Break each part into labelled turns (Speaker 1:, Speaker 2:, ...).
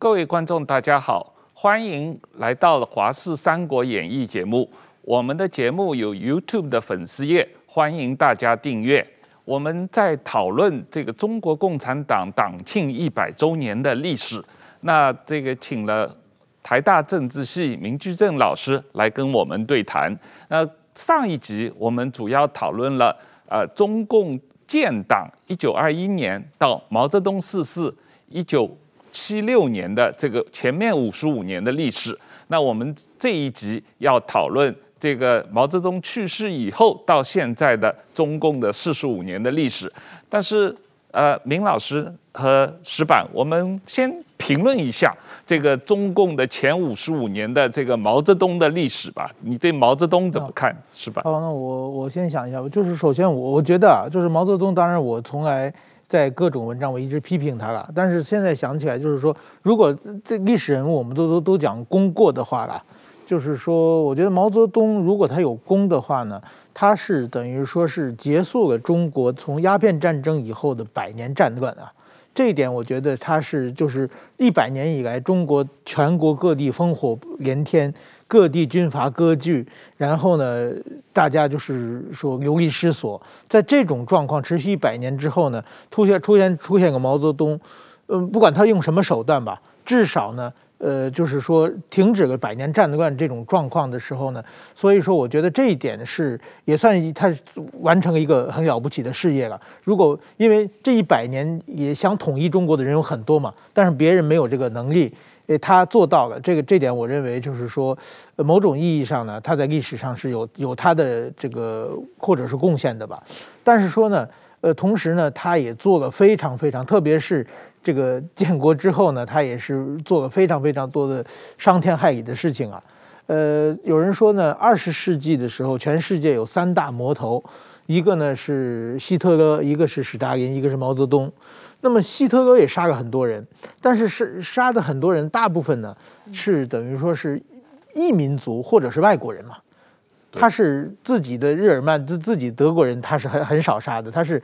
Speaker 1: 各位观众，大家好，欢迎来到《华视三国演义》节目。我们的节目有 YouTube 的粉丝页，欢迎大家订阅。我们在讨论这个中国共产党党庆一百周年的历史。那这个请了台大政治系明居正老师来跟我们对谈。那上一集我们主要讨论了呃中共建党一九二一年到毛泽东逝世一九七六年的这个前面五十五年的历史，那我们这一集要讨论这个毛泽东去世以后到现在的中共的四十五年的历史。但是，呃，明老师和石板，我们先评论一下这个中共的前五十五年的这个毛泽东的历史吧。你对毛泽东怎么看，石板？
Speaker 2: 好，那我我先想一下，就是首先我我觉得啊，就是毛泽东，当然我从来。在各种文章，我一直批评他了。但是现在想起来，就是说，如果这历史人物我们都都都讲功过的话了，就是说，我觉得毛泽东如果他有功的话呢，他是等于说是结束了中国从鸦片战争以后的百年战乱啊。这一点，我觉得他是就是一百年以来，中国全国各地烽火连天。各地军阀割据，然后呢，大家就是说流离失所。在这种状况持续一百年之后呢，突然出现出现个毛泽东，嗯，不管他用什么手段吧，至少呢，呃，就是说停止了百年战乱这种状况的时候呢，所以说我觉得这一点是也算他完成了一个很了不起的事业了。如果因为这一百年也想统一中国的人有很多嘛，但是别人没有这个能力。诶，他做到了这个，这点我认为就是说，某种意义上呢，他在历史上是有有他的这个或者是贡献的吧。但是说呢，呃，同时呢，他也做了非常非常，特别是这个 建国之后呢，他也是做了非常非常多的伤天害理的事情啊。呃，有人说呢，二十世纪的时候，全世界有三大魔头，一个呢是希特勒，一个是史达林，一个是毛泽东。那么希特勒也杀了很多人，但是是杀的很多人，大部分呢是等于说是异民族或者是外国人嘛。他是自己的日耳曼自自己德国人，他是很很少杀的，他是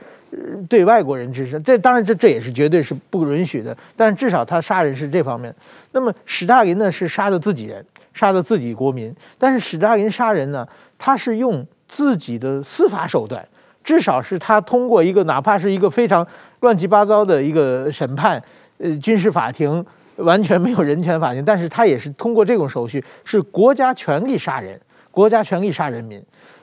Speaker 2: 对外国人之杀。这当然这这也是绝对是不允许的，但是至少他杀人是这方面。那么史大林呢是杀的自己人，杀的自己国民，但是史大林杀人呢，他是用自己的司法手段。至少是他通过一个，哪怕是一个非常乱七八糟的一个审判，呃，军事法庭完全没有人权法庭，但是他也是通过这种手续，是国家权力杀人，国家权力杀人民。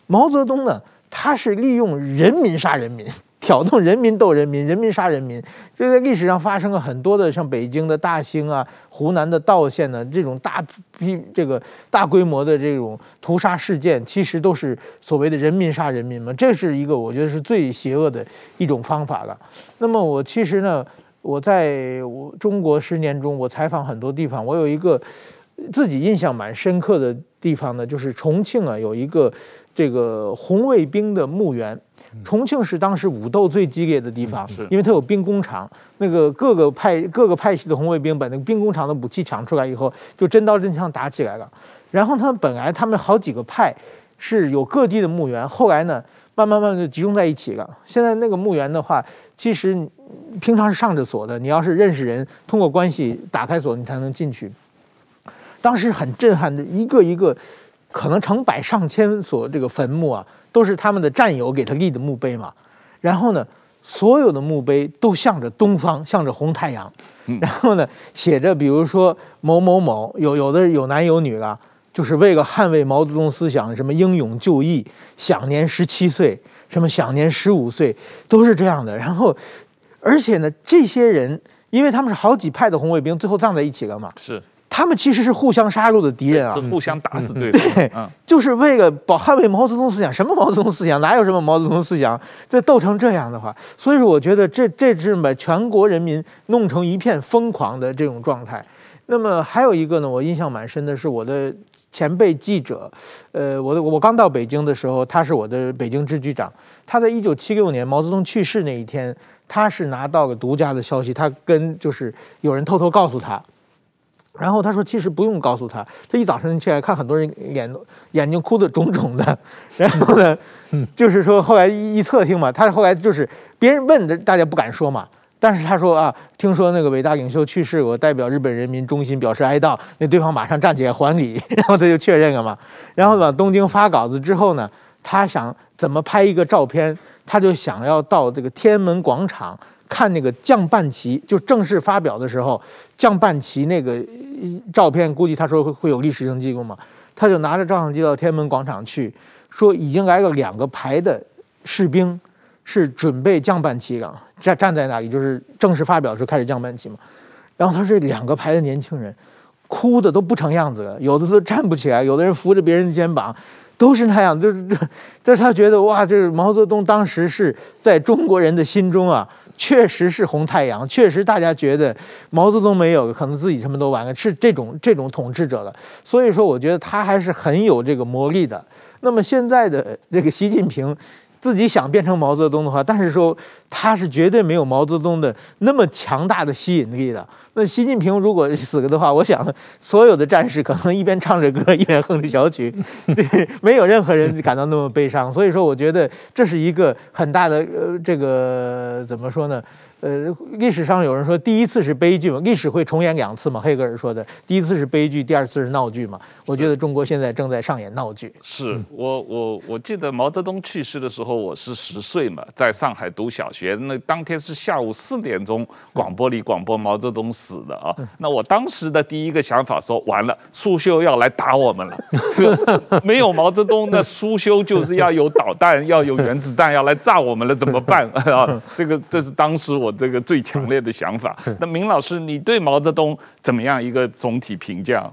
Speaker 2: 毛泽东呢，他是利用人民杀人民。挑动人民斗人民，人民杀人民，这在历史上发生了很多的，像北京的大兴啊、湖南的道县呢，这种大批这个大规模的这种屠杀事件，其实都是所谓的人民杀人民嘛。这是一个我觉得是最邪恶的一种方法了。那么我其实呢，我在我中国十年中，我采访很多地方，我有一个自己印象蛮深刻的地方呢，就是重庆啊，有一个这个红卫兵的墓园。重庆是当时武斗最激烈的地方，是因为它有兵工厂，那个各个派各个派系的红卫兵把那个兵工厂的武器抢出来以后，就真刀真枪打起来了。然后他们本来他们好几个派是有各地的墓园，后来呢，慢慢慢慢就集中在一起了。现在那个墓园的话，其实平常是上着锁的，你要是认识人，通过关系打开锁，你才能进去。当时很震撼的，一个一个可能成百上千所这个坟墓啊。都是他们的战友给他立的墓碑嘛，然后呢，所有的墓碑都向着东方，向着红太阳，然后呢，写着比如说某某某，有有的有男有女了，就是为了捍卫毛泽东思想，什么英勇就义，享年十七岁，什么享年十五岁，都是这样的。然后，而且呢，这些人因为他们是好几派的红卫兵，最后葬在一起了嘛，
Speaker 1: 是。
Speaker 2: 他们其实是互相杀戮的敌人啊，
Speaker 1: 是互相打死对方。
Speaker 2: 对，就是为了保捍卫毛泽东思想。什么毛泽东思想？哪有什么毛泽东思想？这斗成这样的话，所以说我觉得这这是把全国人民弄成一片疯狂的这种状态。那么还有一个呢，我印象蛮深的是我的前辈记者，呃，我的我刚到北京的时候，他是我的北京支局长。他在一九七六年毛泽东去世那一天，他是拿到了独家的消息，他跟就是有人偷偷告诉他。然后他说：“其实不用告诉他，他一早上起来看很多人眼眼睛哭得肿肿的。然后呢，就是说后来一一侧听嘛，他后来就是别人问的，大家不敢说嘛。但是他说啊，听说那个伟大领袖去世，我代表日本人民衷心表示哀悼。那对方马上站起来还礼，然后他就确认了嘛。然后往东京发稿子之后呢，他想怎么拍一个照片，他就想要到这个天安门广场看那个降半旗，就正式发表的时候降半旗那个照片，估计他说会会有历史性记录嘛。他就拿着照相机到天安门广场去，说已经来了两个排的士兵，是准备降半旗了。站站在那里，就是正式发表的时候开始降半旗嘛。然后他这两个排的年轻人，哭的都不成样子了，有的都站不起来，有的人扶着别人的肩膀，都是那样。就是这，这是他觉得哇，这是毛泽东当时是在中国人的心中啊，确实是红太阳，确实大家觉得毛泽东没有，可能自己什么都完了，是这种这种统治者的。所以说，我觉得他还是很有这个魔力的。那么现在的这个习近平。自己想变成毛泽东的话，但是说他是绝对没有毛泽东的那么强大的吸引力的。那习近平如果死了的话，我想所有的战士可能一边唱着歌，一边哼着小曲，对，没有任何人感到那么悲伤。所以说，我觉得这是一个很大的呃，这个怎么说呢？呃，历史上有人说第一次是悲剧嘛，历史会重演两次嘛。黑格尔说的，第一次是悲剧，第二次是闹剧嘛。我觉得中国现在正在上演闹剧。
Speaker 1: 是我我我记得毛泽东去世的时候，我是十岁嘛，在上海读小学。那当天是下午四点钟，广播里广播毛泽东死的啊。那我当时的第一个想法说，完了，苏修要来打我们了。这个没有毛泽东，那苏修就是要有导弹，要有原子弹，要来炸我们了，怎么办 啊？这个这是当时我。这个最强烈的想法。那明老师，你对毛泽东怎么样一个总体评价？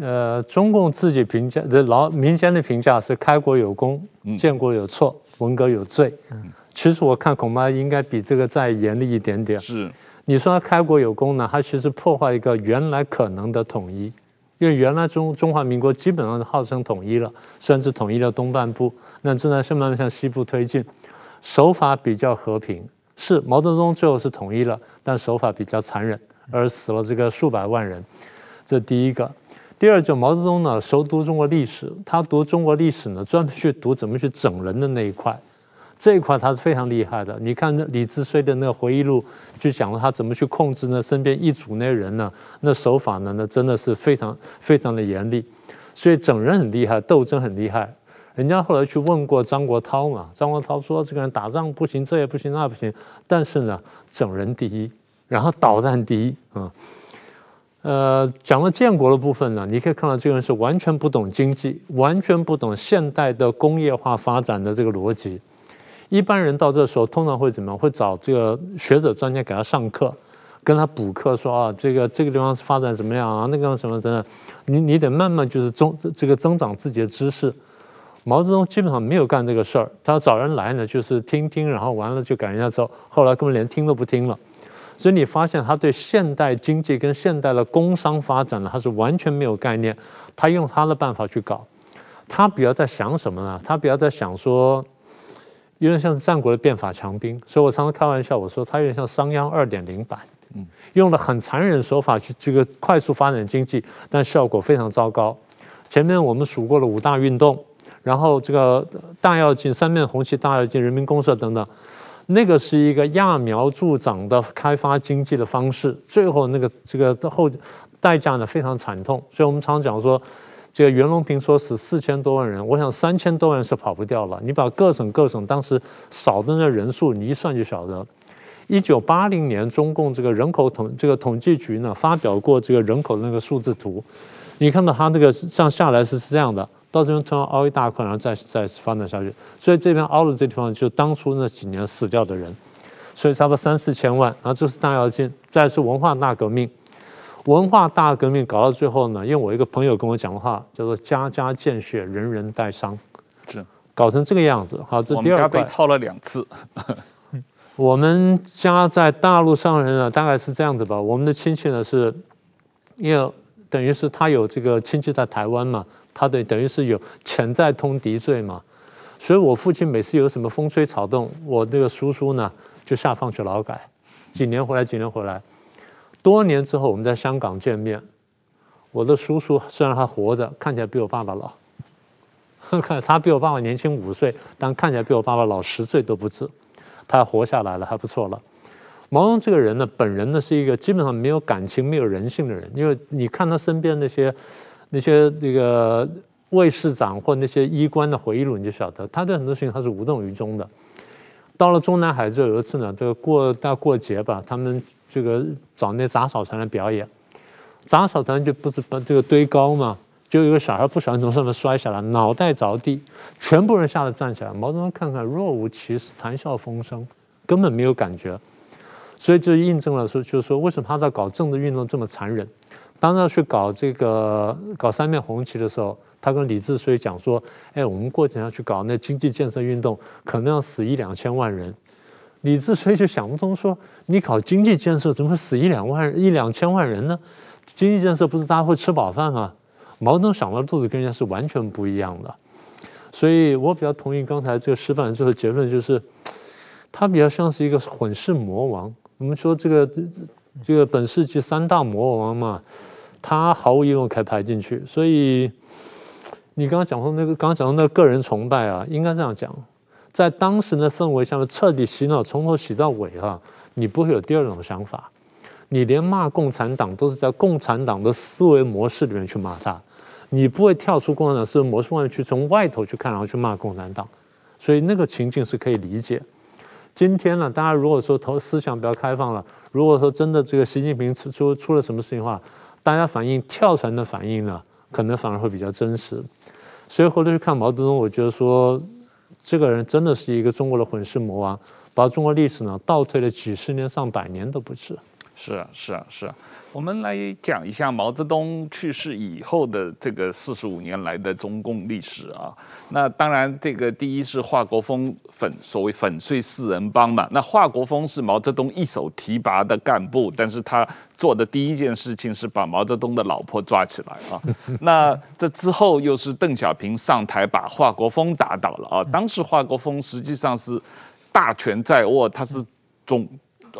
Speaker 3: 呃，中共自己评价的老民间的评价是开国有功，建国有错，文革有罪。嗯，其实我看恐怕应该比这个再严厉一点点。
Speaker 1: 是，
Speaker 3: 你说他开国有功呢？他其实破坏一个原来可能的统一，因为原来中中华民国基本上号称统一了，甚至统一了东半部，那正在慢慢向西部推进，手法比较和平。是毛泽东最后是统一了，但手法比较残忍，而死了这个数百万人。这第一个。第二，就毛泽东呢，熟读中国历史，他读中国历史呢，专门去读怎么去整人的那一块，这一块他是非常厉害的。你看李志绥的那个回忆录，就讲了他怎么去控制那身边一组那人呢，那手法呢，那真的是非常非常的严厉。所以整人很厉害，斗争很厉害。人家后来去问过张国焘嘛，张国焘说这个人打仗不行，这也不行，那不行，但是呢，整人第一，然后导弹第一啊。呃，讲了建国的部分呢，你可以看到这个人是完全不懂经济，完全不懂现代的工业化发展的这个逻辑。一般人到这时候通常会怎么样？会找这个学者专家给他上课，跟他补课说啊，这个这个地方发展怎么样啊，那个什么等等，你你得慢慢就是增这个增长自己的知识。毛泽东基本上没有干这个事儿，他找人来呢，就是听听，然后完了就赶人家走，后来根本连听都不听了。所以你发现他对现代经济跟现代的工商发展呢，他是完全没有概念。他用他的办法去搞，他比较在想什么呢？他比较在想说，有点像是战国的变法强兵。所以我常常开玩笑，我说他有点像商鞅二点零版，嗯，用了很残忍手法去这个快速发展经济，但效果非常糟糕。前面我们数过了五大运动。然后这个大跃进、三面红旗、大跃进、人民公社等等，那个是一个揠苗助长的开发经济的方式，最后那个这个后代价呢非常惨痛。所以我们常讲说，这个袁隆平说死四千多万人，我想三千多万人是跑不掉了。你把各省各省当时少的那人数，你一算就晓得。一九八零年，中共这个人口统这个统计局呢发表过这个人口的那个数字图，你看到它那个上下来是是这样的。到这边突然凹一大块，然后再再发展下去，所以这边凹的这地方就当初那几年死掉的人，所以差不多三四千万。然后这是大跃进，再是文化大革命。文化大革命搞到最后呢，因为我一个朋友跟我讲的话，叫做“家家见血，人人带伤”，是搞成这个样子。好，这第二块。我们家
Speaker 1: 被抄了两次。
Speaker 3: 我们家在大陆上人呢，大概是这样子吧。我们的亲戚呢是，因为等于是他有这个亲戚在台湾嘛。他对等于是有潜在通敌罪嘛，所以我父亲每次有什么风吹草动，我这个叔叔呢就下放去劳改，几年回来几年回来，多年之后我们在香港见面，我的叔叔虽然还活着，看起来比我爸爸老，他比我爸爸年轻五岁，但看起来比我爸爸老十岁都不止，他活下来了还不错了。毛泽东这个人呢，本人呢是一个基本上没有感情、没有人性的人，因为你看他身边那些那些这个卫士长或那些医官的回忆录，你就晓得他对很多事情他是无动于衷的。到了中南海这有一次呢，这个过大过节吧，他们这个找那杂草团来表演，杂草团就不是把这个堆高嘛，就有个小孩不小心从上面摔下来，脑袋着地，全部人吓得站起来。毛泽东看看若无其事，谈笑风生，根本没有感觉，所以就印证了说，就是说为什么他在搞政治运动这么残忍。当他去搞这个搞三面红旗的时候。他跟李志绥讲说：“哎，我们过几天要去搞那经济建设运动，可能要死一两千万人。”李志绥就想不通，说：“你搞经济建设，怎么会死一两万一两千万人呢？经济建设不是大家会吃饱饭吗？”毛泽东想到的肚子跟人家是完全不一样的，所以我比较同意刚才这个示范最后结论，就是他比较像是一个混世魔王。我们说这个这个本世纪三大魔王嘛，他毫无疑问可以排进去，所以。你刚刚讲说那个，刚刚讲到那个个人崇拜啊，应该这样讲，在当时的氛围下面彻底洗脑，从头洗到尾哈，你不会有第二种想法，你连骂共产党都是在共产党的思维模式里面去骂他，你不会跳出共产党思维模式外面去从外头去看，然后去骂共产党，所以那个情境是可以理解。今天呢，大家如果说投思想比较开放了，如果说真的这个习近平出出出了什么事情的话，大家反映跳船的反应呢，可能反而会比较真实。所以回头去看毛泽东，我觉得说，这个人真的是一个中国的混世魔王，把中国历史呢倒退了几十年、上百年都不止。
Speaker 1: 是啊，是啊，是啊。我们来讲一下毛泽东去世以后的这个四十五年来的中共历史啊。那当然，这个第一是华国锋粉所谓粉碎四人帮嘛。那华国锋是毛泽东一手提拔的干部，但是他做的第一件事情是把毛泽东的老婆抓起来啊。那这之后又是邓小平上台把华国锋打倒了啊。当时华国锋实际上是大权在握，他是总。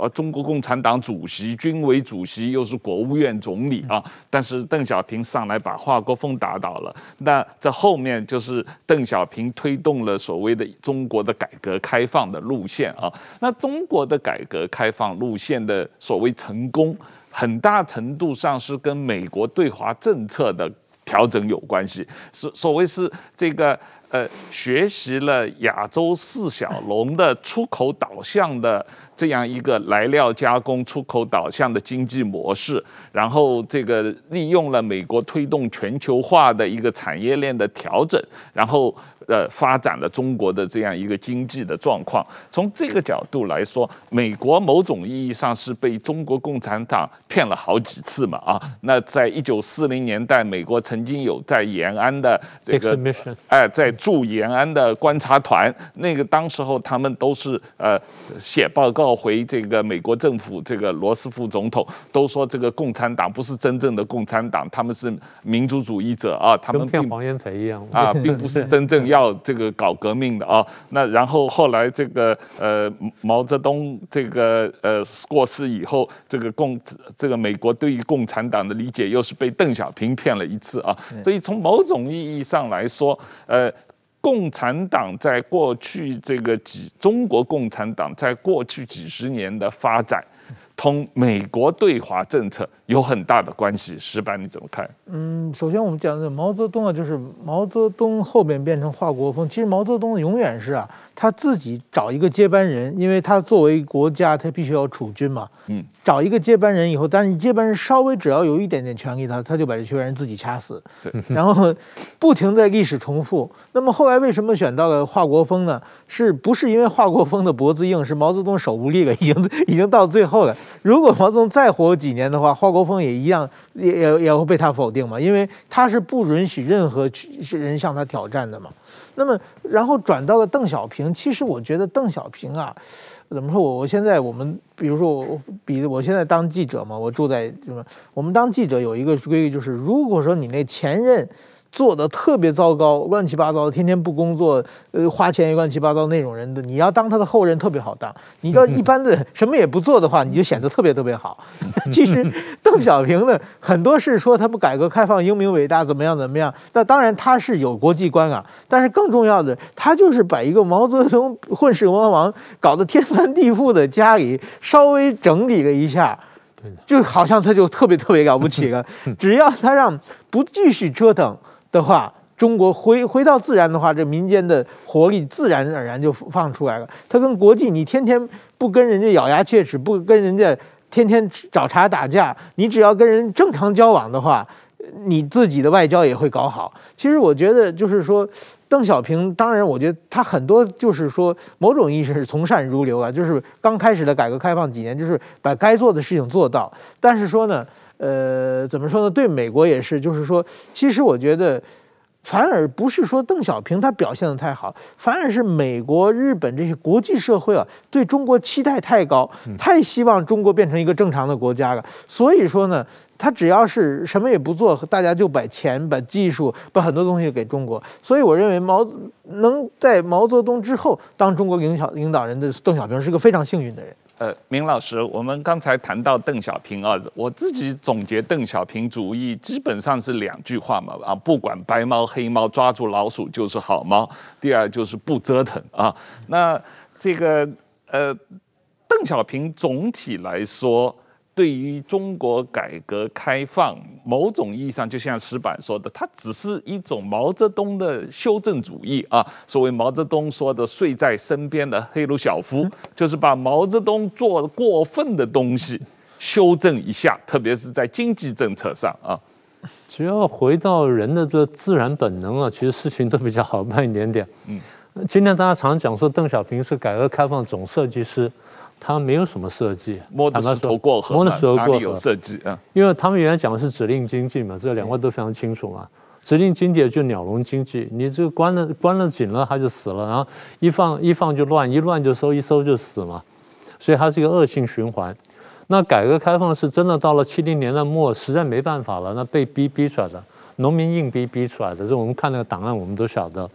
Speaker 1: 呃，中国共产党主席、军委主席，又是国务院总理啊。但是邓小平上来把华国锋打倒了。那这后面就是邓小平推动了所谓的中国的改革开放的路线啊。那中国的改革开放路线的所谓成功，很大程度上是跟美国对华政策的调整有关系。所所谓是这个学习了亚洲四小龙的出口导向的。这样一个来料加工、出口导向的经济模式，然后这个利用了美国推动全球化的一个产业链的调整，然后呃发展了中国的这样一个经济的状况。从这个角度来说，美国某种意义上是被中国共产党骗了好几次嘛啊。那在一九四零年代，美国曾经有在延安的这个哎，在驻延安的观察团，那个当时候他们都是呃写报告。回这个美国政府，这个罗斯福总统都说，这个共产党不是真正的共产党，他们是民族主义者啊，他们
Speaker 3: 跟黄炎培一样
Speaker 1: 啊，并不是真正要 这个搞革命的啊。那然后后来这个呃毛泽东这个呃过世以后，这个共这个美国对于共产党的理解又是被邓小平骗了一次啊。所以从某种意义上来说，呃。共产党在过去这个几，中国共产党在过去几十年的发展，同美国对华政策有很大的关系。石板你怎么看？
Speaker 2: 嗯，首先我们讲的毛泽东啊，就是毛泽东后边变成华国锋，其实毛泽东永远是啊。他自己找一个接班人，因为他作为国家，他必须要储君嘛。嗯，找一个接班人以后，但是你接班人稍微只要有一点点权力他，他就把这接班人自己掐死。对，然后不停在历史重复。那么后来为什么选到了华国锋呢？是不是因为华国锋的脖子硬？是毛泽东手无力了，已经已经到最后了。如果毛泽东再活几年的话，华国锋也一样，也也也会被他否定嘛？因为他是不允许任何人向他挑战的嘛。那么，然后转到了邓小平。其实我觉得邓小平啊，怎么说？我我现在我们比如说我比我现在当记者嘛，我住在什么？我们当记者有一个规矩，就是如果说你那前任做的特别糟糕、乱七八糟的，天天不工作，呃，花钱也乱七八糟那种人的，你要当他的后人特别好当。你要一般的什么也不做的话，你就显得特别特别好。其实邓小平呢，很多是说他不改革开放英明伟大怎么样怎么样，那当然他是有国际观啊。但是更重要的，他就是把一个毛泽东混世魔王搞得天翻地覆的家里稍微整理了一下，就好像他就特别特别了不起了。只要他让不继续折腾。的话，中国回回到自然的话，这民间的活力自然而然就放出来了。他跟国际，你天天不跟人家咬牙切齿，不跟人家天天找茬打架，你只要跟人正常交往的话，你自己的外交也会搞好。其实我觉得，就是说，邓小平，当然，我觉得他很多就是说，某种意义上是从善如流啊，就是刚开始的改革开放几年，就是把该做的事情做到。但是说呢。呃，怎么说呢？对美国也是，就是说，其实我觉得，反而不是说邓小平他表现的太好，反而是美国、日本这些国际社会啊，对中国期待太高，太希望中国变成一个正常的国家了。所以说呢，他只要是什么也不做，大家就把钱、把技术、把很多东西给中国。所以我认为毛能在毛泽东之后当中国领导领导人的邓小平是个非常幸运的人。
Speaker 1: 呃，明老师，我们刚才谈到邓小平啊，我自己总结邓小平主义基本上是两句话嘛啊，不管白猫黑猫，抓住老鼠就是好猫。第二就是不折腾啊。那这个呃，邓小平总体来说。对于中国改革开放，某种意义上，就像石板说的，它只是一种毛泽东的修正主义啊。所谓毛泽东说的“睡在身边的黑鲁晓夫”，就是把毛泽东做过分的东西修正一下，特别是在经济政策上啊。
Speaker 3: 只要回到人的这自然本能啊，其实事情都比较好办一点点。嗯，今天大家常讲说邓小平是改革开放总设计师。他没有什么设计，
Speaker 1: 摸的石头过河，
Speaker 3: 摸着石
Speaker 1: 头过有设计啊？
Speaker 3: 因为他们原来讲的是指令经济嘛，这两块都非常清楚嘛。指令经济就鸟笼经济，你这个关了关了紧了，它就死了，然后一放一放就乱，一乱就收，一收就死嘛。所以它是一个恶性循环。那改革开放是真的到了七零年代末，实在没办法了，那被逼逼出来的，农民硬逼逼出来的。这我们看那个档案，我们都晓得。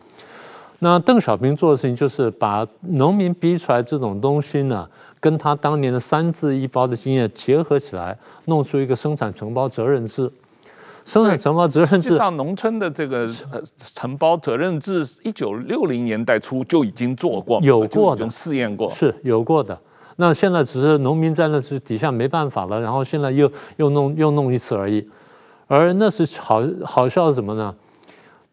Speaker 3: 那邓小平做的事情就是把农民逼出来这种东西呢，跟他当年的三自一包的经验结合起来，弄出一个生产承包责任制。生产承包责任制，
Speaker 1: 实际上农村的这个承包责任制，一九六零年代初就已经做过，
Speaker 3: 有过的
Speaker 1: 试验过，
Speaker 3: 是有过的。那现在只是农民在那是底下没办法了，然后现在又又弄又弄一次而已。而那是好好笑的什么呢？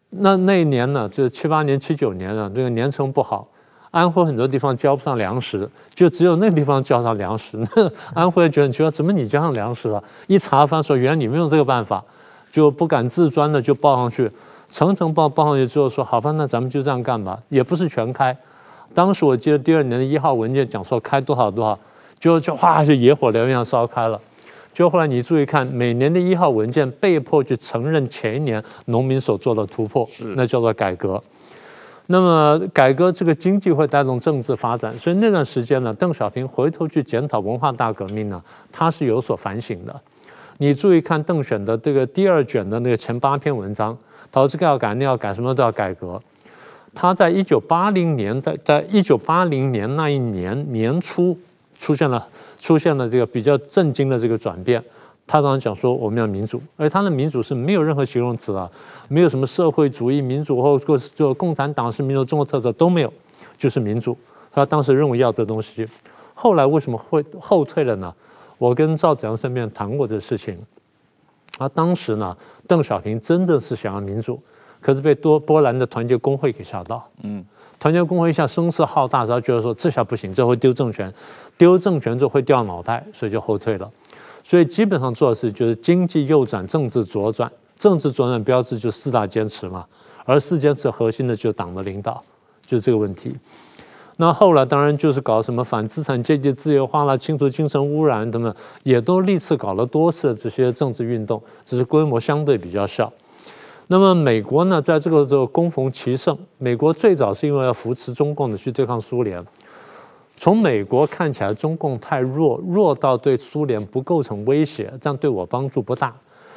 Speaker 3: 那那一年呢，就七八年、七九年呢，这个年成不好，安徽很多地方交不上粮食，就只有那个地方交上粮食。那 安徽觉得，怎么你交上粮食了？一查发说，原来你们用这个办法，就不敢自专的就报上去，层层报报上去之后说，好吧，那咱们就这样干吧，也不是全开。当时我记得第二年的一号文件讲说开多少多少，就就哗就野火燎原烧开了。就后来你注意看，每年的一号文件被迫去承认前一年农民所做的突破，那叫做改革。那么改革这个经济会带动政治发展，所以那段时间呢，邓小平回头去检讨文化大革命呢，他是有所反省的。你注意看邓选的这个第二卷的那个前八篇文章，他说这个要改，那要改，什么都要改革。他在一九八零年，在在一九八零年那一年年初出现了。出现了这个比较震惊的这个转变，他当时讲说我们要民主，而他的民主是没有任何形容词啊，没有什么社会主义民主或者做共产党是民主中国特色都没有，就是民主。他当时认为要这东西，后来为什么会后退了呢？我跟赵子阳身边谈过这事情，啊当时呢，邓小平真的是想要民主，可是被多波兰的团结工会给吓到，嗯。团结工会一下声势浩大，然后觉得说这下不行，这会丢政权，丢政权就会掉脑袋，所以就后退了。所以基本上做的事就是经济右转，政治左转。政治左转标志就四大坚持嘛，而四坚持核心的就是党的领导，就这个问题。那后来当然就是搞什么反资产阶级自由化啦，清除精神污染等等，也都历次搞了多次这些政治运动，只是规模相对比较小。那么美国呢，在这个时候攻逢其盛。美国最早是因为要扶持中共的去对抗苏联。从美国看起来，中共太弱，弱到对苏联不构成威胁，这样对我帮助不大。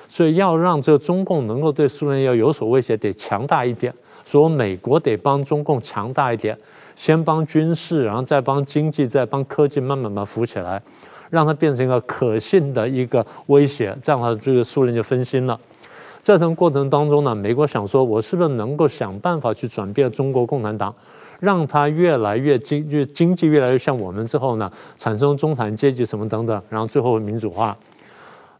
Speaker 3: 所以要让这个中共能够对苏联要有所威胁，得强大一点。所以美国得帮中共强大一点，先帮军事，然后再帮经济，再帮科技，慢慢把扶起来，让它变成一个可信的一个威胁。这样的话，这个苏联就分心了。在这个过程当中呢，美国想说，我是不是能够想办法去转变中国共产党，让它越来越经越经济越来越像我们之后呢，产生中产阶级什么等等，然后最后民主化。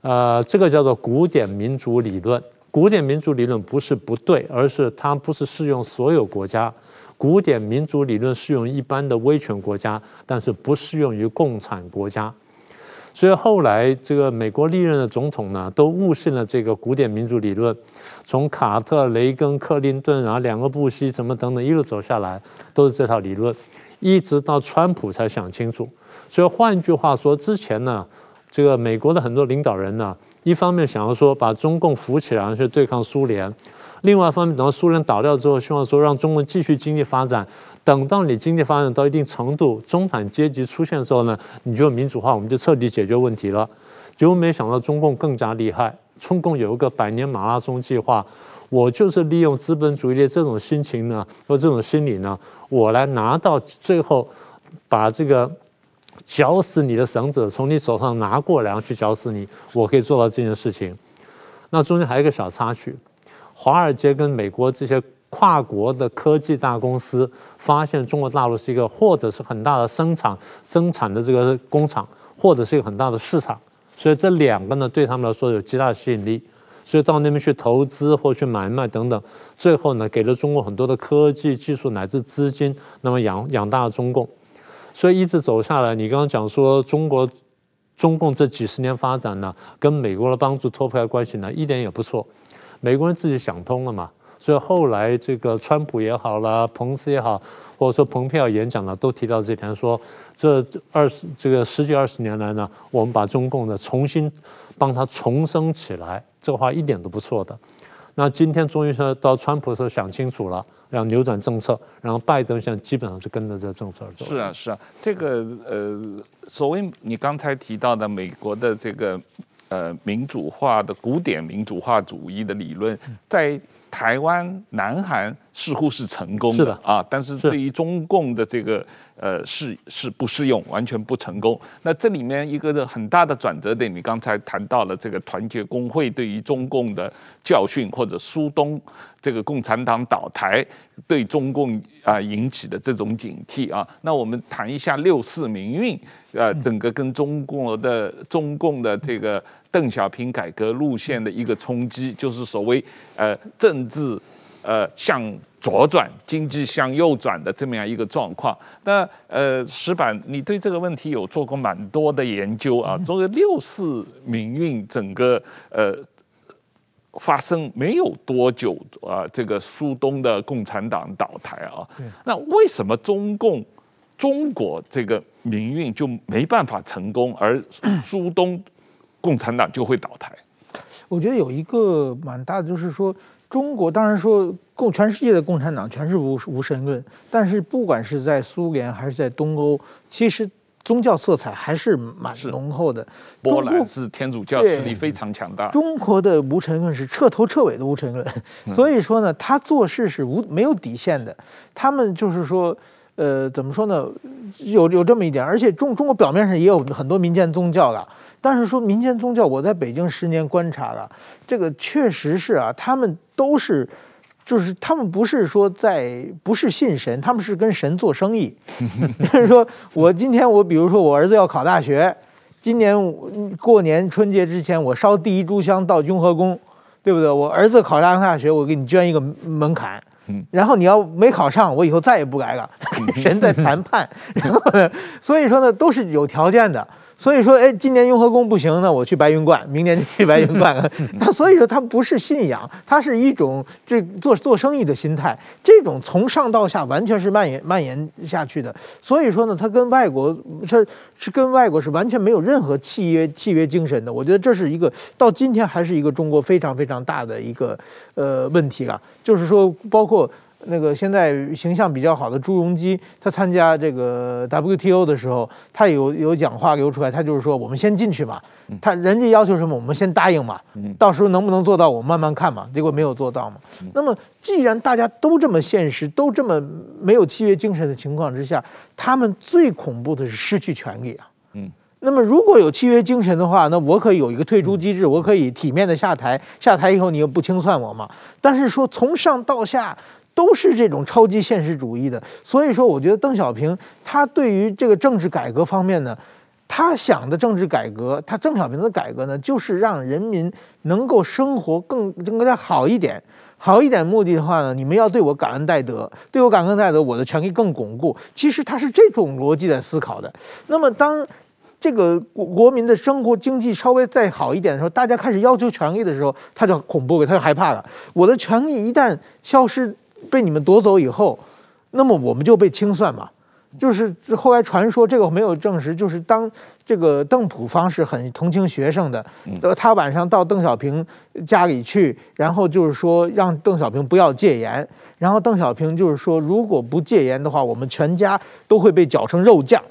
Speaker 3: 呃，这个叫做古典民主理论。古典民主理论不是不对，而是它不是适用所有国家。古典民主理论适用一般的威权国家，但是不适用于共产国家。所以后来这个美国历任的总统呢，都误信了这个古典民主理论。从卡特、雷根、克林顿，然后两个布希，怎么等等一路走下来，都是这套理论，一直到川普才想清楚。所以换句话说，之前呢，这个美国的很多领导人呢，一方面想要说把中共扶起来去对抗苏联，另外一方面等到苏联倒掉之后，希望说让中国继续经济发展。等到你经济发展到一定程度，中产阶级出现的时候呢，你就民主化，我们就彻底解决问题了。结果没想到中共更加厉害，中共有一个百年马拉松计划，我就是利用资本主义的这种心情呢，或这种心理呢，我来拿到最后，把这个绞死你的绳子从你手上拿过来，然后去绞死你，我可以做到这件事情。那中间还有一个小插曲，华尔街跟美国这些。跨国的科技大公司发现中国大陆是一个或者是很大的生产生产的这个工厂，或者是一个很大的市场，所以这两个呢对他们来说有极大的吸引力，所以到那边去投资或去买卖等等，最后呢给了中国很多的科技技术乃至资金，那么养养大了中共，所以一直走下来，你刚刚讲说中国中共这几十年发展呢，跟美国的帮助脱不开关系呢，一点也不错，美国人自己想通了嘛。所以后来这个川普也好了，彭斯也好，或者说蓬佩奥演讲呢，都提到这点，说这二十这个十几二十年来呢，我们把中共呢重新帮他重生起来，这话一点都不错的。那今天终于说到川普的时候想清楚了，要扭转政策，然后拜登现在基本上是跟着这政策走。
Speaker 1: 是啊，是啊，这个呃，所谓你刚才提到的美国的这个呃民主化的古典民主化主义的理论，在台湾、南韩似乎是成功的，
Speaker 3: 的
Speaker 1: 啊，但是对于中共的这个呃是是不适用，完全不成功。那这里面一个很大的转折点，你刚才谈到了这个团结工会对于中共的教训，或者苏东这个共产党倒台对中共啊引起的这种警惕啊。那我们谈一下六四民运，呃，整个跟中国的中共的这个。邓小平改革路线的一个冲击，就是所谓呃政治呃向左转，经济向右转的这么样一个状况。那呃石板，你对这个问题有做过蛮多的研究啊。作为六四民运整个呃发生没有多久啊，这个苏东的共产党倒台啊，那为什么中共中国这个民运就没办法成功，而苏东？共产党就会倒台。
Speaker 2: 我觉得有一个蛮大的，就是说中国当然说共全世界的共产党全是无无神论，但是不管是在苏联还是在东欧，其实宗教色彩还是蛮浓厚的。
Speaker 1: 波兰是天主教势力非常强大。
Speaker 2: 中国的无神论是彻头彻尾的无神论，所以说呢，他做事是无没有底线的。他们就是说，呃，怎么说呢？有有这么一点，而且中中国表面上也有很多民间宗教的。但是说民间宗教，我在北京十年观察了，这个确实是啊，他们都是，就是他们不是说在不是信神，他们是跟神做生意。就是说我今天我比如说我儿子要考大学，今年过年春节之前我烧第一炷香到雍和宫，对不对？我儿子考上大学，我给你捐一个门槛，然后你要没考上，我以后再也不来了。神在谈判，然后呢，所以说呢，都是有条件的。所以说，哎，今年雍和宫不行，那我去白云观，明年就去白云观了。他所以说，它不是信仰，它是一种这做做生意的心态。这种从上到下完全是蔓延蔓延下去的。所以说呢，它跟外国，它是跟外国是完全没有任何契约契约精神的。我觉得这是一个到今天还是一个中国非常非常大的一个呃问题啊。就是说，包括。那个现在形象比较好的朱镕基，他参加这个 WTO 的时候，他有有讲话流出来，他就是说我们先进去嘛，他人家要求什么，我们先答应嘛，到时候能不能做到，我们慢慢看嘛。结果没有做到嘛。那么既然大家都这么现实，都这么没有契约精神的情况之下，他们最恐怖的是失去权利啊。嗯。那么如果有契约精神的话，那我可以有一个退出机制，我可以体面的下台，下台以后你又不清算我嘛。但是说从上到下。都是这种超级现实主义的，所以说我觉得邓小平他对于这个政治改革方面呢，他想的政治改革，他邓小平的改革呢，就是让人民能够生活更更加好一点，好一点目的的话呢，你们要对我感恩戴德，对我感恩戴德，我的权力更巩固。其实他是这种逻辑在思考的。那么当这个国国民的生活经济稍微再好一点的时候，大家开始要求权利的时候，他就恐怖了，他就害怕了。我的权利一旦消失。被你们夺走以后，那么我们就被清算嘛。就是后来传说这个没有证实，就是当这个邓普方是很同情学生的，呃，他晚上到邓小平家里去，然后就是说让邓小平不要戒严，然后邓小平就是说如果不戒严的话，我们全家都会被搅成肉酱。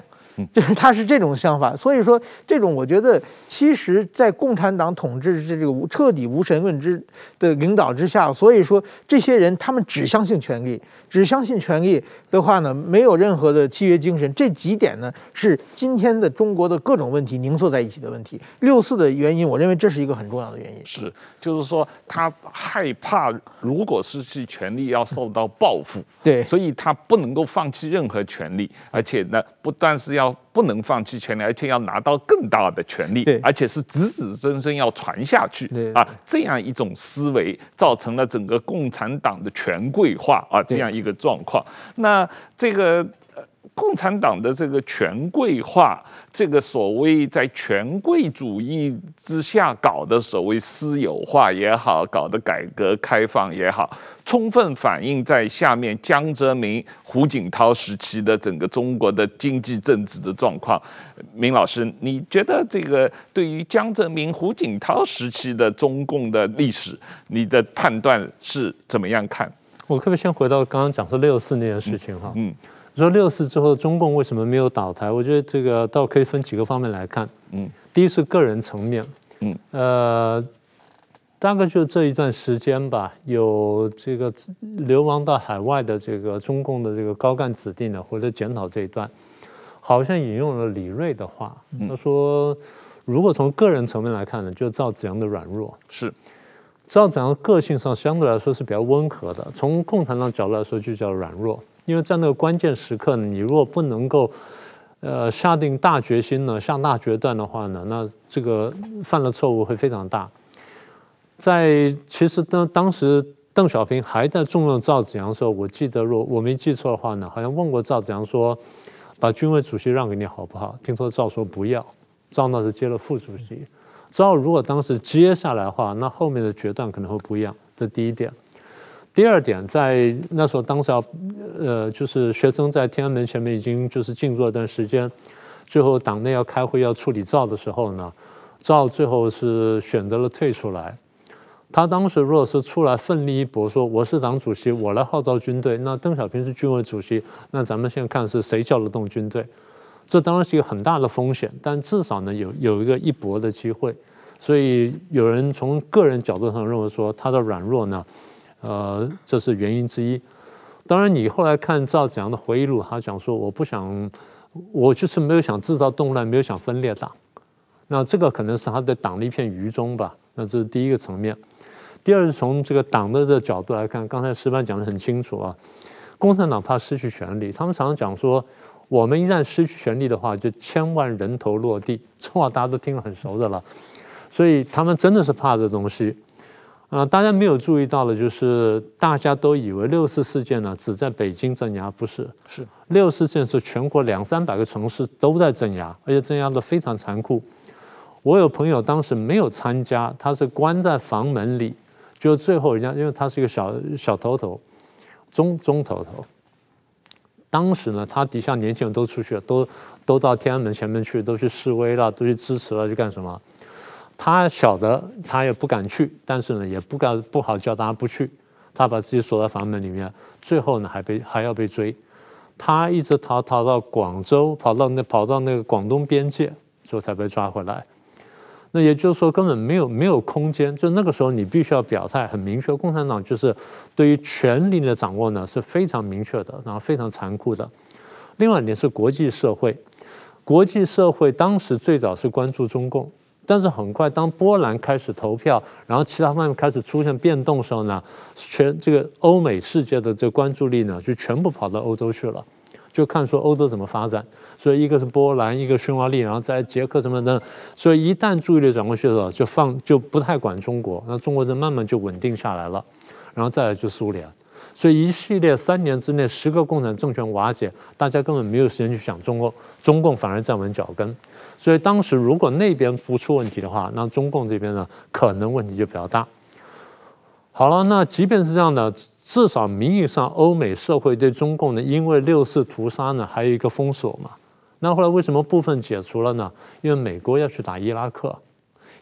Speaker 2: 就是他是这种想法，所以说这种我觉得，其实，在共产党统治这个彻底无神论之的领导之下，所以说这些人他们只相信权力，只相信权力的话呢，没有任何的契约精神。这几点呢，是今天的中国的各种问题凝缩在一起的问题。六四的原因，我认为这是一个很重要的原因。
Speaker 1: 是，就是说他害怕，如果失去权力要受到报复，
Speaker 2: 对，
Speaker 1: 所以他不能够放弃任何权利，而且呢，不但是要。要不能放弃权力，而且要拿到更大的权力，而且是子子孙孙要传下去啊！这样一种思维，造成了整个共产党的权贵化啊，这样一个状况。那这个。共产党的这个权贵化，这个所谓在权贵主义之下搞的所谓私有化也好，搞的改革开放也好，充分反映在下面江泽民、胡锦涛时期的整个中国的经济政治的状况。明老师，你觉得这个对于江泽民、胡锦涛时期的中共的历史，你的判断是怎么样看？
Speaker 3: 我可不可以先回到刚刚讲说六四那件事情哈？嗯。说六四之后，中共为什么没有倒台？我觉得这个倒可以分几个方面来看。嗯，第一是个人层面。嗯，呃，大概就这一段时间吧，有这个流亡到海外的这个中共的这个高干子弟呢，或者检讨这一段，好像引用了李锐的话，他说：“如果从个人层面来看呢，就赵紫阳的软弱
Speaker 1: 是
Speaker 3: 赵紫阳个性上相对来说是比较温和的，从共产党角度来说就叫软弱。”因为在那个关键时刻，你如果不能够，呃，下定大决心呢，下大决断的话呢，那这个犯了错误会非常大。在其实当当时邓小平还在重用赵紫阳的时候，我记得若我没记错的话呢，好像问过赵紫阳说，把军委主席让给你好不好？听说赵说不要，赵那时接了副主席。赵如果当时接下来的话，那后面的决断可能会不一样。这第一点。第二点，在那时候，当时要，呃，就是学生在天安门前面已经就是静坐一段时间，最后党内要开会要处理赵的时候呢，赵最后是选择了退出来。他当时如果是出来奋力一搏，说我是党主席，我来号召军队，那邓小平是军委主席，那咱们现在看是谁叫得动军队？这当然是一个很大的风险，但至少呢有有一个一搏的机会。所以有人从个人角度上认为说他的软弱呢。呃，这是原因之一。当然，你后来看赵子阳的回忆录，他讲说：“我不想，我就是没有想制造动乱，没有想分裂党。”那这个可能是他对党的一片愚忠吧。那这是第一个层面。第二是从这个党的这个角度来看，刚才石板讲的很清楚啊。共产党怕失去权力，他们常常讲说：“我们一旦失去权力的话，就千万人头落地。”这话大家都听了很熟的了。所以他们真的是怕这东西。啊，大家没有注意到的，就是大家都以为六四事件呢只在北京镇压，不是？是六四事件是全国两三百个城市都在镇压，而且镇压的非常残酷。我有朋友当时没有参加，他是关在房门里，就最后人家，因为他是一个小小头头，中中头头。当时呢，他底下年轻人都出去了，都都到天安门前面去，都去示威了，都去支持了，去干什么？他晓得，他也不敢去，但是呢，也不敢不好叫大家不去。他把自己锁在房门里面，最后呢还被还要被追，他一直逃逃到广州，跑到那跑到那个广东边界，最后才被抓回来。那也就是说，根本没有没有空间。就那个时候，你必须要表态很明确。共产党就是对于权力的掌握呢是非常明确的，然后非常残酷的。另外一点是国际社会，国际社会当时最早是关注中共，但是很快当波兰开始投票，然后其他方面开始出现变动的时候呢，全这个欧美世界的这个关注力呢就全部跑到欧洲去了，就看说欧洲怎么发展。所以一个是波兰，一个匈牙利，然后在捷克什么的。所以一旦注意力转过去的时候，就放就不太管中国，那中国人慢慢就稳定下来了。然后再来就苏联，所以一系列三年之内十个共产政权瓦解，大家根本没有时间去想中共，中共反而站稳脚跟。所以当时如果那边不出问题的话，那中共这边呢可能问题就比较大。好了，那即便是这样的，至少名义上欧美社会对中共呢，因为六四屠杀呢还有一个封锁嘛。那后来为什么部分解除了呢？因为美国要去打伊拉克，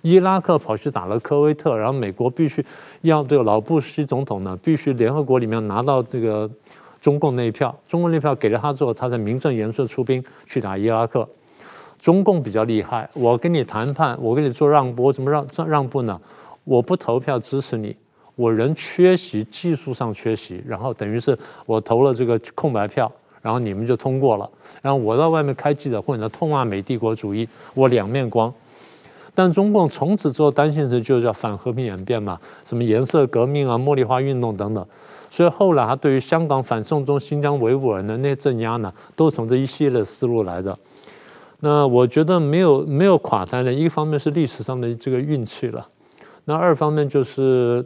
Speaker 3: 伊拉克跑去打了科威特，然后美国必须要这个老布希总统呢，必须联合国里面拿到这个中共那一票，中共那一票给了他之后，他才名正言顺出兵去打伊拉克。中共比较厉害，我跟你谈判，我跟你做让步，我怎么让让让步呢？我不投票支持你，我人缺席，技术上缺席，然后等于是我投了这个空白票。然后你们就通过了，然后我到外面开记者会呢，痛骂美帝国主义，我两面光。但中共从此之后担心的就叫反和平演变嘛，什么颜色革命啊、茉莉花运动等等。所以后来他对于香港反送中、新疆维吾尔的那镇压呢，都从这一系列思路来的。那我觉得没有没有垮台的，一方面是历史上的这个运气了，那二方面就是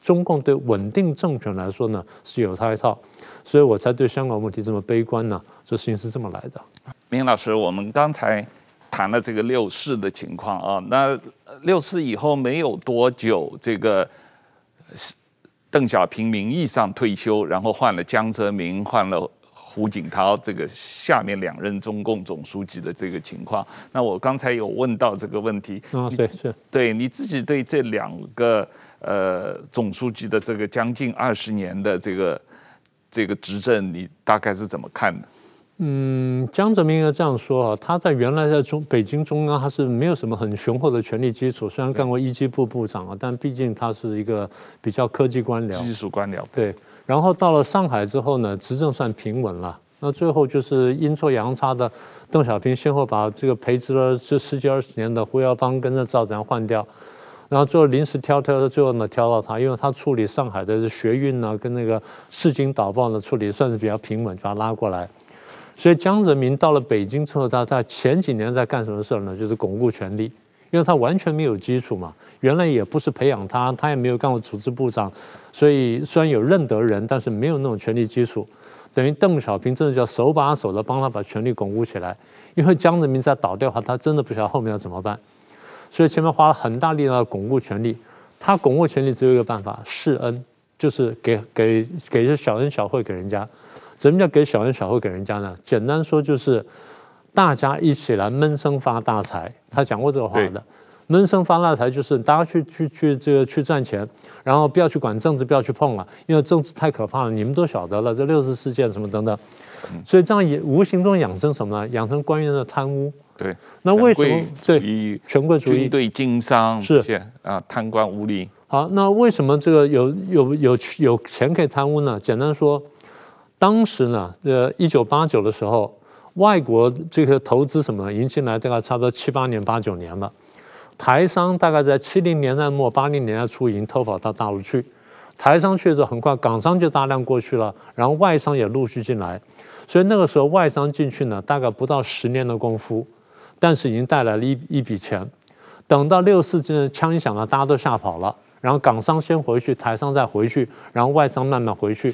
Speaker 3: 中共对稳定政权来说呢是有他一套。所以我才对香港问题这么悲观呢。这事情是这么来的。
Speaker 1: 明老师，我们刚才谈了这个六四的情况啊，那六四以后没有多久，这个邓小平名义上退休，然后换了江泽民，换了胡锦涛，这个下面两任中共总书记的这个情况。那我刚才有问到这个问题
Speaker 3: 啊，对，是，
Speaker 1: 对你自己对这两个呃总书记的这个将近二十年的这个。这个执政你大概是怎么看的？
Speaker 3: 嗯，江泽民应该这样说啊，他在原来在中北京中央，他是没有什么很雄厚的权力基础，虽然干过一机部部长啊，但毕竟他是一个比较科技官僚，
Speaker 1: 技术官僚。
Speaker 3: 对，然后到了上海之后呢，执政算平稳了。那最后就是阴错阳差的，邓小平先后把这个培植了这十几二十年的胡耀邦跟着赵紫阳换掉。然后最后临时挑挑的，最后呢挑到他，因为他处理上海的学运呢，跟那个《市井导报》的处理算是比较平稳，把他拉过来。所以江泽民到了北京之后，他在前几年在干什么事儿呢？就是巩固权力，因为他完全没有基础嘛，原来也不是培养他，他也没有干过组织部长，所以虽然有认得人，但是没有那种权力基础。等于邓小平真的叫手把手的帮他把权力巩固起来，因为江泽民再倒掉的话，他真的不晓得后面要怎么办。所以前面花了很大力量要巩固权力，他巩固权力只有一个办法，施恩，就是给给给些小恩小惠给人家。什么叫给小恩小惠给人家呢？简单说就是大家一起来闷声发大财。他讲过这个话的，闷声发大财就是大家去去去这个去赚钱，然后不要去管政治，不要去碰了，因为政治太可怕了。你们都晓得了，这六四事件什么等等，所以这样也无形中养成什么呢？养成官员的贪污。
Speaker 1: 对，
Speaker 3: 那为什么对权贵主
Speaker 1: 义、对经商
Speaker 3: 是
Speaker 1: 啊，贪官污吏？
Speaker 3: 好，那为什么这个有有有有钱可以贪污呢？简单说，当时呢，呃，一九八九的时候，外国这个投资什么引进来大概差不多七八年、八九年了，台商大概在七零年代末、八零年代初已经偷跑到大陆去，台商去的时候很快，港商就大量过去了，然后外商也陆续进来，所以那个时候外商进去呢，大概不到十年的功夫。但是已经带来了一一笔钱，等到六四这枪一响了，大家都吓跑了，然后港商先回去，台商再回去，然后外商慢慢回去，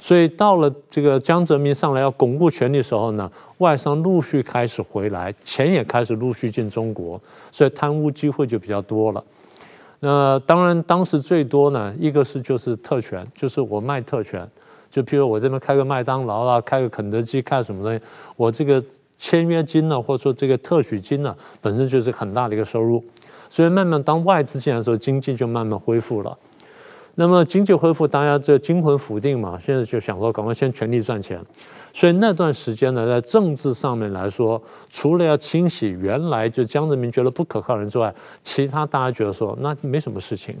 Speaker 3: 所以到了这个江泽民上来要巩固权力的时候呢，外商陆续开始回来，钱也开始陆续进中国，所以贪污机会就比较多了。那当然当时最多呢，一个是就是特权，就是我卖特权，就譬如我这边开个麦当劳啦，开个肯德基，开什么东西，我这个。签约金呢，或者说这个特许金呢，本身就是很大的一个收入，所以慢慢当外资进来的时候，经济就慢慢恢复了。那么经济恢复，大家这惊魂甫定嘛，现在就想说赶快先全力赚钱。所以那段时间呢，在政治上面来说，除了要清洗原来就江泽民觉得不可靠人之外，其他大家觉得说那没什么事情，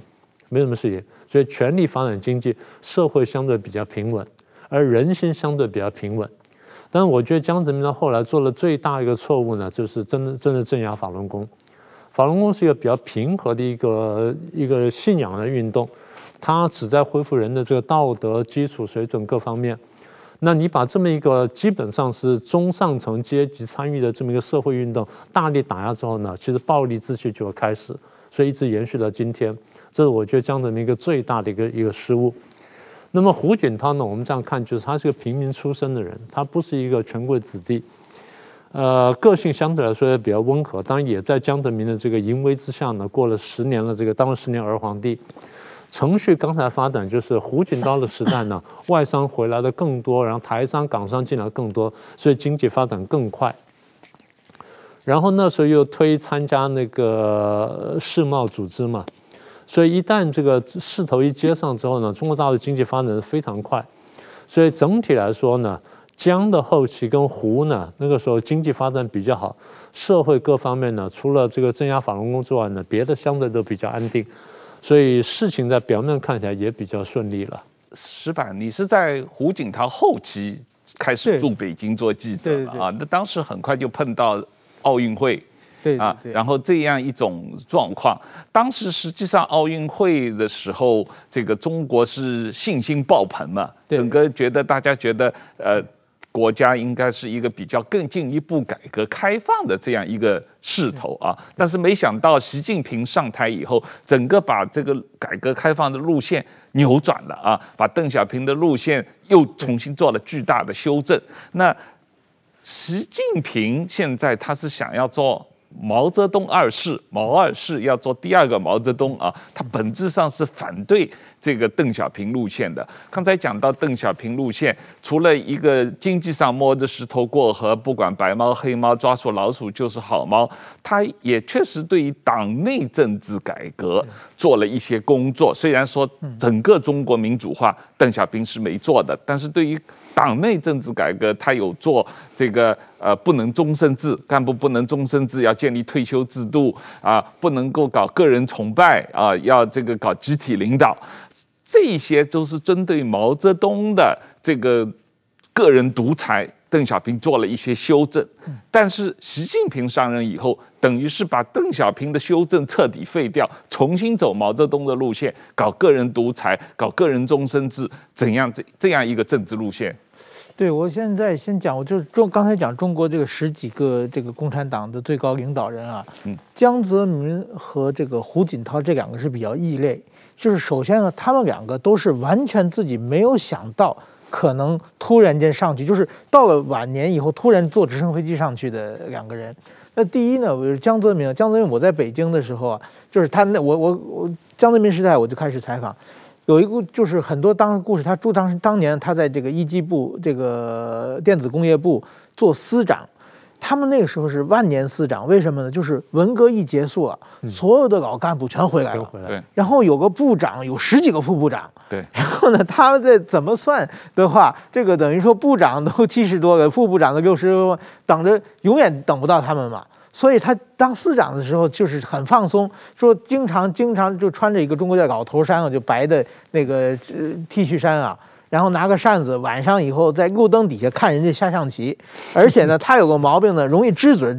Speaker 3: 没什么事情。所以全力发展经济，社会相对比较平稳，而人心相对比较平稳。但是我觉得江泽民到后来做了最大一个错误呢，就是真的真的镇压法轮功。法轮功是一个比较平和的一个一个信仰的运动，它旨在恢复人的这个道德基础水准各方面。那你把这么一个基本上是中上层阶级参与的这么一个社会运动大力打压之后呢，其实暴力秩序就会开始，所以一直延续到今天。这是我觉得江泽民一个最大的一个一个失误。那么胡锦涛呢，我们这样看就是他是个平民出身的人，他不是一个权贵子弟，呃，个性相对来说也比较温和。当然也在江泽民的这个淫威之下呢，过了十年了，这个当了十年儿皇帝。程序刚才发展就是胡锦涛的时代呢，外商回来的更多，然后台商、港商进来更多，所以经济发展更快。然后那时候又推参加那个世贸组织嘛，所以一旦这个势头一接上之后呢，中国大陆经济发展的非常快。所以整体来说呢，江的后期跟湖呢，那个时候经济发展比较好，社会各方面呢，除了这个镇压法轮功之外呢，别的相对都比较安定。所以事情在表面看起来也比较顺利了。
Speaker 1: 石板，你是在胡锦涛后期开始驻北京做记者了啊？那当时很快就碰到奥运会，
Speaker 2: 对
Speaker 1: 啊，然后这样一种状况。当时实际上奥运会的时候，这个中国是信心爆棚嘛，整个觉得大家觉得呃。国家应该是一个比较更进一步改革开放的这样一个势头啊，但是没想到习近平上台以后，整个把这个改革开放的路线扭转了啊，把邓小平的路线又重新做了巨大的修正。那习近平现在他是想要做毛泽东二世，毛二世要做第二个毛泽东啊，他本质上是反对。这个邓小平路线的，刚才讲到邓小平路线，除了一个经济上摸着石头过河，不管白猫黑猫，抓住老鼠就是好猫，他也确实对于党内政治改革做了一些工作。虽然说整个中国民主化，邓小平是没做的，但是对于党内政治改革，他有做这个呃，不能终身制，干部不能终身制，要建立退休制度啊，不能够搞个人崇拜啊，要这个搞集体领导。这些都是针对毛泽东的这个个人独裁，邓小平做了一些修正。但是习近平上任以后，等于是把邓小平的修正彻底废掉，重新走毛泽东的路线，搞个人独裁，搞个人终身制，怎样这这样一个政治路线？
Speaker 2: 对，我现在先讲，我就是中刚才讲中国这个十几个这个共产党的最高领导人啊，嗯，江泽民和这个胡锦涛这两个是比较异类。就是首先呢，他们两个都是完全自己没有想到可能突然间上去，就是到了晚年以后突然坐直升飞机上去的两个人。那第一呢，我是江泽民。江泽民我在北京的时候啊，就是他那我我我江泽民时代我就开始采访，有一个就是很多当时故事，他住当时当年他在这个一机部这个电子工业部做司长。他们那个时候是万年司长，为什么呢？就是文革一结束啊，所有的老干部全回来了，
Speaker 1: 对。
Speaker 2: 然后有个部长，有十几个副部长，
Speaker 1: 对。
Speaker 2: 然后呢，他们在怎么算的话，这个等于说部长都七十多个，副部长都六十多个，等着永远等不到他们嘛。所以他当司长的时候就是很放松，说经常经常就穿着一个中国的老头衫啊，就白的那个呃 T 恤衫啊。然后拿个扇子，晚上以后在路灯底下看人家下象棋，而且呢，他有个毛病呢，容易支嘴，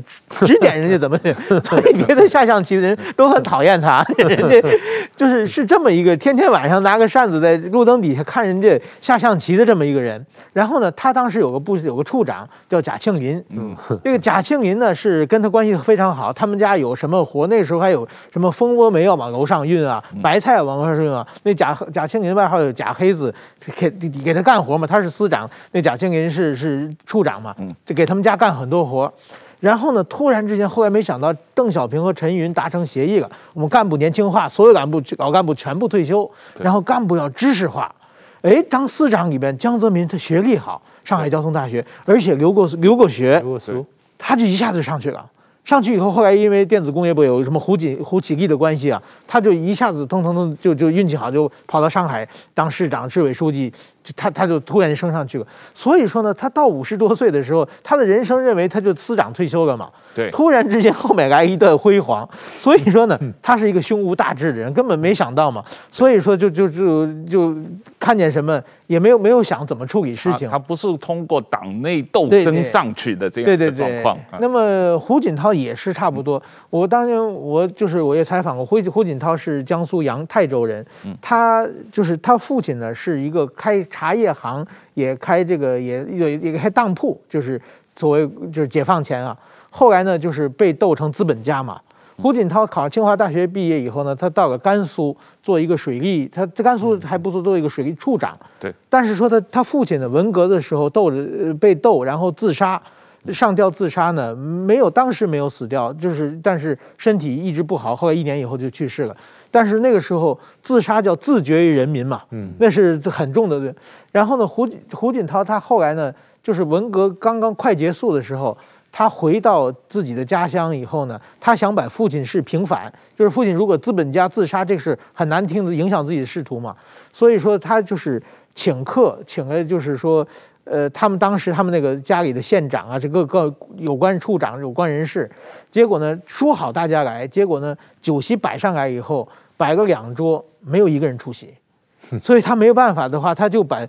Speaker 2: 指点人家怎么的，所以别的下象棋的人都很讨厌他。人家就是是这么一个天天晚上拿个扇子在路灯底下看人家下象棋的这么一个人。然后呢，他当时有个部有个处长叫贾庆林，嗯，这个贾庆林呢是跟他关系非常好，他们家有什么活，那时候还有什么蜂窝煤要往楼上运啊，白菜往楼上运啊，那贾贾庆林外号有贾黑子，给。你给他干活嘛？他是司长，那贾庆林是是处长嘛？就给他们家干很多活。然后呢，突然之间，后来没想到邓小平和陈云达成协议了，我们干部年轻化，所有干部老干部全部退休，然后干部要知识化。哎，当司长里边，江泽民他学历好，上海交通大学，而且留过留过学，他就一下子就上去了。上去以后，后来因为电子工业部有什么胡锦胡启立的关系啊，他就一下子通通通就就运气好，就跑到上海当市长、市委书记，他他就突然升上去了。所以说呢，他到五十多岁的时候，他的人生认为他就司长退休了嘛。
Speaker 1: 对，
Speaker 2: 突然之间后面来一段辉煌，所以说呢，他是一个胸无大志的人，根本没想到嘛。所以说就就就就看见什么也没有没有想怎么处理事情。
Speaker 1: 他不是通过党内斗争上去的这样的状况。
Speaker 2: 那么胡锦涛。也是差不多。我当年我就是我也采访过胡胡锦涛是江苏扬泰州人，他就是他父亲呢是一个开茶叶行，也开这个也也也开当铺，就是所谓就是解放前啊。后来呢就是被斗成资本家嘛。胡锦涛考清华大学毕业以后呢，他到了甘肃做一个水利，他在甘肃还不错，做一个水利处长。
Speaker 1: 对。
Speaker 2: 但是说他他父亲呢文革的时候斗着被斗，然后自杀。上吊自杀呢，没有，当时没有死掉，就是但是身体一直不好，后来一年以后就去世了。但是那个时候自杀叫自绝于人民嘛，嗯，那是很重的罪。然后呢，胡胡锦涛他后来呢，就是文革刚刚快结束的时候，他回到自己的家乡以后呢，他想把父亲事平反，就是父亲如果资本家自杀，这个是很难听的，影响自己的仕途嘛。所以说他就是请客，请了就是说。呃，他们当时他们那个家里的县长啊，这个各有关处长、有关人士，结果呢说好大家来，结果呢酒席摆上来以后，摆个两桌，没有一个人出席，所以他没有办法的话，他就把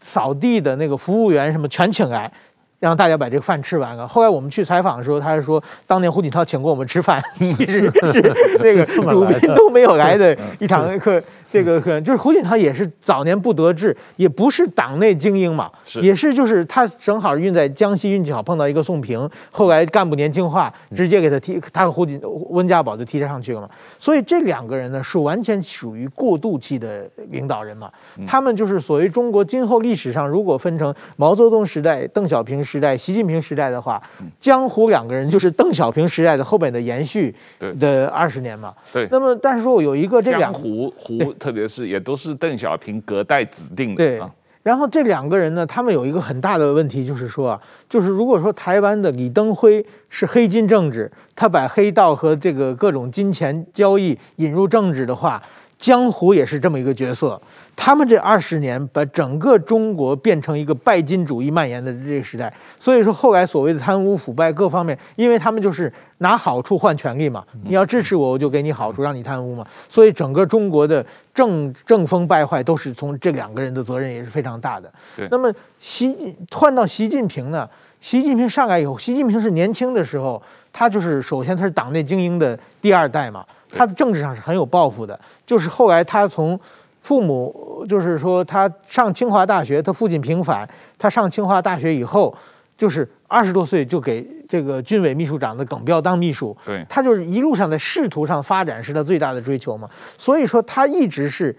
Speaker 2: 扫地的那个服务员什么全请来。让大家把这个饭吃完了。后来我们去采访的时候，他是说，当年胡锦涛请过我们吃饭，其实是那个主宾都没有来的一场课。这个可能就是胡锦涛也是早年不得志，也不是党内精英嘛，也是就是他正好运在江西运气好，碰到一个宋平，后来干部年轻化，直接给他提，他和胡锦温家宝就提上去了嘛。所以这两个人呢，是完全属于过渡期的领导人嘛。他们就是所谓中国今后历史上，如果分成毛泽东时代、邓小平时代、习近平时代的话，江湖两个人就是邓小平时代的后边的延续的二十年嘛。
Speaker 1: 对。
Speaker 2: 那么，但是说有一个这两
Speaker 1: 湖湖。特别是也都是邓小平隔代指定的。
Speaker 2: 对，然后这两个人呢，他们有一个很大的问题，就是说啊，就是如果说台湾的李登辉是黑金政治，他把黑道和这个各种金钱交易引入政治的话，江湖也是这么一个角色。他们这二十年把整个中国变成一个拜金主义蔓延的这个时代，所以说后来所谓的贪污腐败各方面，因为他们就是拿好处换权力嘛，你要支持我，我就给你好处，让你贪污嘛，所以整个中国的政政风败坏都是从这两个人的责任也是非常大的。那么习换到习近平呢？习近平上来以后，习近平是年轻的时候，他就是首先他是党内精英的第二代嘛，他的政治上是很有抱负的，就是后来他从。父母就是说，他上清华大学，他父亲平反，他上清华大学以后，就是二十多岁就给这个军委秘书长的耿飚当秘书。
Speaker 1: 对，
Speaker 2: 他就是一路上在仕途上发展是他最大的追求嘛。所以说，他一直是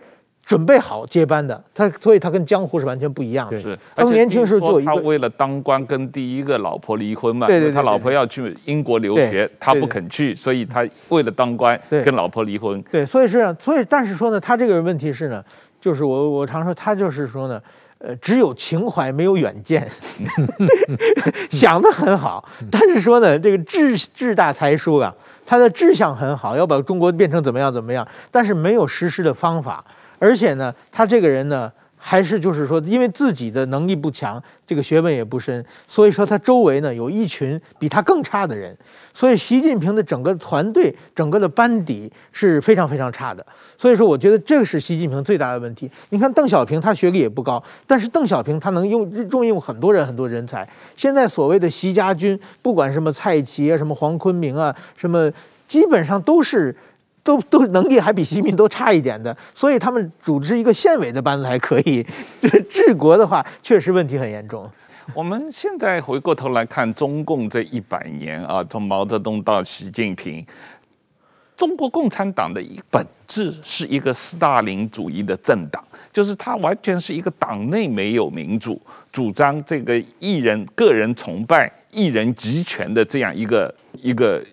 Speaker 2: 准备好接班的。他所以，他跟江湖是完全不一样的。
Speaker 1: 是，
Speaker 2: 他年轻时候就
Speaker 1: 他为了当官，跟第一个老婆离婚嘛。
Speaker 2: 对对，对，对，
Speaker 1: 他老婆要去英国留学，他不肯去，所以他为了当官，跟老婆离婚。
Speaker 2: 对，所以是这样，所以但是说呢，他这个问题是呢。就是我，我常说他就是说呢，呃，只有情怀没有远见，想得很好，但是说呢，这个志志大才疏啊，他的志向很好，要把中国变成怎么样怎么样，但是没有实施的方法，而且呢，他这个人呢。还是就是说，因为自己的能力不强，这个学问也不深，所以说他周围呢有一群比他更差的人，所以习近平的整个团队、整个的班底是非常非常差的。所以说，我觉得这个是习近平最大的问题。你看邓小平，他学历也不高，但是邓小平他能用重用很多人、很多人才。现在所谓的习家军，不管什么蔡奇啊、什么黄坤明啊、什么，基本上都是。都都能力还比习近平都差一点的，所以他们组织一个县委的班子还可以，这治国的话确实问题很严重。
Speaker 1: 我们现在回过头来看中共这一百年啊，从毛泽东到习近平，中国共产党的一本质是一个斯大林主义的政党，就是它完全是一个党内没有民主，主张这个一人个人崇拜、一人集权的这样一个一个。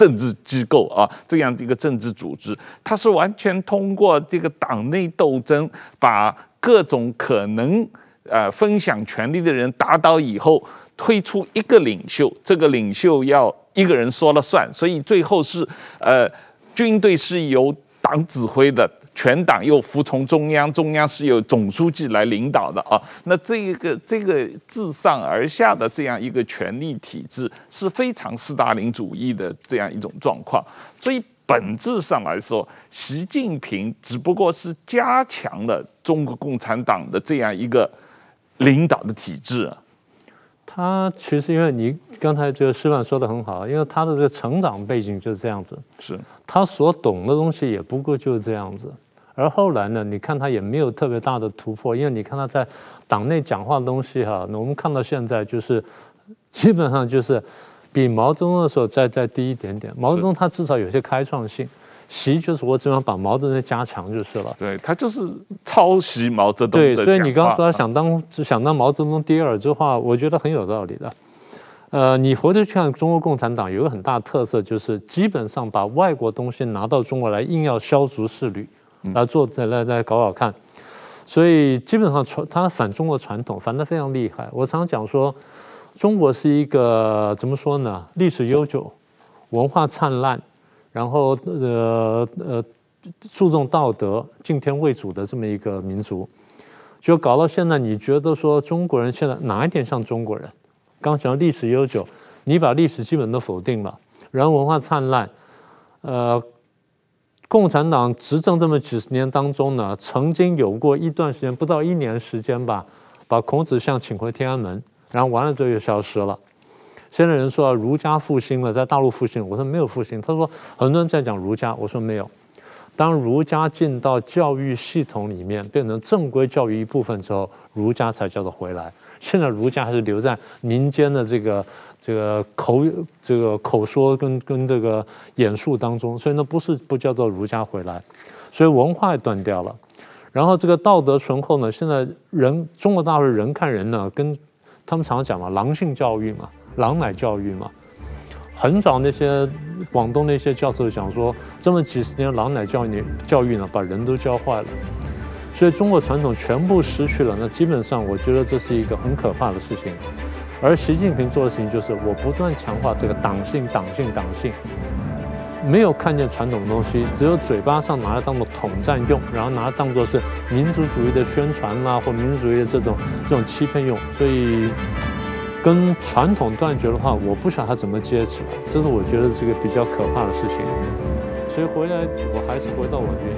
Speaker 1: 政治机构啊，这样的一个政治组织，它是完全通过这个党内斗争，把各种可能呃分享权力的人打倒以后，推出一个领袖，这个领袖要一个人说了算，所以最后是呃，军队是由党指挥的。全党又服从中央，中央是由总书记来领导的啊。那这个这个自上而下的这样一个权力体制是非常斯大林主义的这样一种状况。所以本质上来说，习近平只不过是加强了中国共产党的这样一个领导的体制啊。
Speaker 3: 他其实因为你刚才这个示范说的很好，因为他的这个成长背景就是这样子，是他所懂的东西也不过就是这样子。而后来呢，你看他也没有特别大的突破，因为你看他在党内讲话的东西哈，那我们看到现在就是基本上就是比毛泽东的时候再再低一点点。毛泽东他至少有些开创性，习就是我只想把毛泽东加强就是了。
Speaker 1: 对，他就是抄袭毛泽东。
Speaker 3: 对，所以你刚刚说他想当想当毛泽东第二这话，我觉得很有道理的。呃，你回头去看中国共产党，有个很大的特色，就是基本上把外国东西拿到中国来，硬要消除势力。来做再来来搞搞看，所以基本上传他反中国传统反得非常厉害。我常常讲说，中国是一个怎么说呢？历史悠久，文化灿烂，然后呃呃注重道德、敬天畏祖的这么一个民族。就搞到现在，你觉得说中国人现在哪一点像中国人？刚讲历史悠久，你把历史基本都否定了，然后文化灿烂，呃。共产党执政这么几十年当中呢，曾经有过一段时间，不到一年时间吧，把孔子像请回天安门，然后完了之后又消失了。现在人说儒家复兴了，在大陆复兴，我说没有复兴。他说很多人在讲儒家，我说没有。当儒家进到教育系统里面，变成正规教育一部分之后，儒家才叫做回来。现在儒家还是留在民间的这个。这个口这个口说跟跟这个演述当中，所以呢不是不叫做儒家回来，所以文化也断掉了。然后这个道德醇厚呢，现在人中国大陆人看人呢，跟他们常常讲嘛，狼性教育嘛，狼奶教育嘛。很早那些广东那些教授讲说，这么几十年狼奶教育教育呢，把人都教坏了。所以中国传统全部失去了，那基本上我觉得这是一个很可怕的事情。而习近平做的事情就是，我不断强化这个党性、党性、党性，没有看见传统的东西，只有嘴巴上拿来当做统战用，然后拿来当做是民族主义的宣传啦，或民族主义的这种这种欺骗用。所以，跟传统断绝的话，我不晓得他怎么接起来，这是我觉得这个比较可怕的事情。所以回来，我还是回到我原。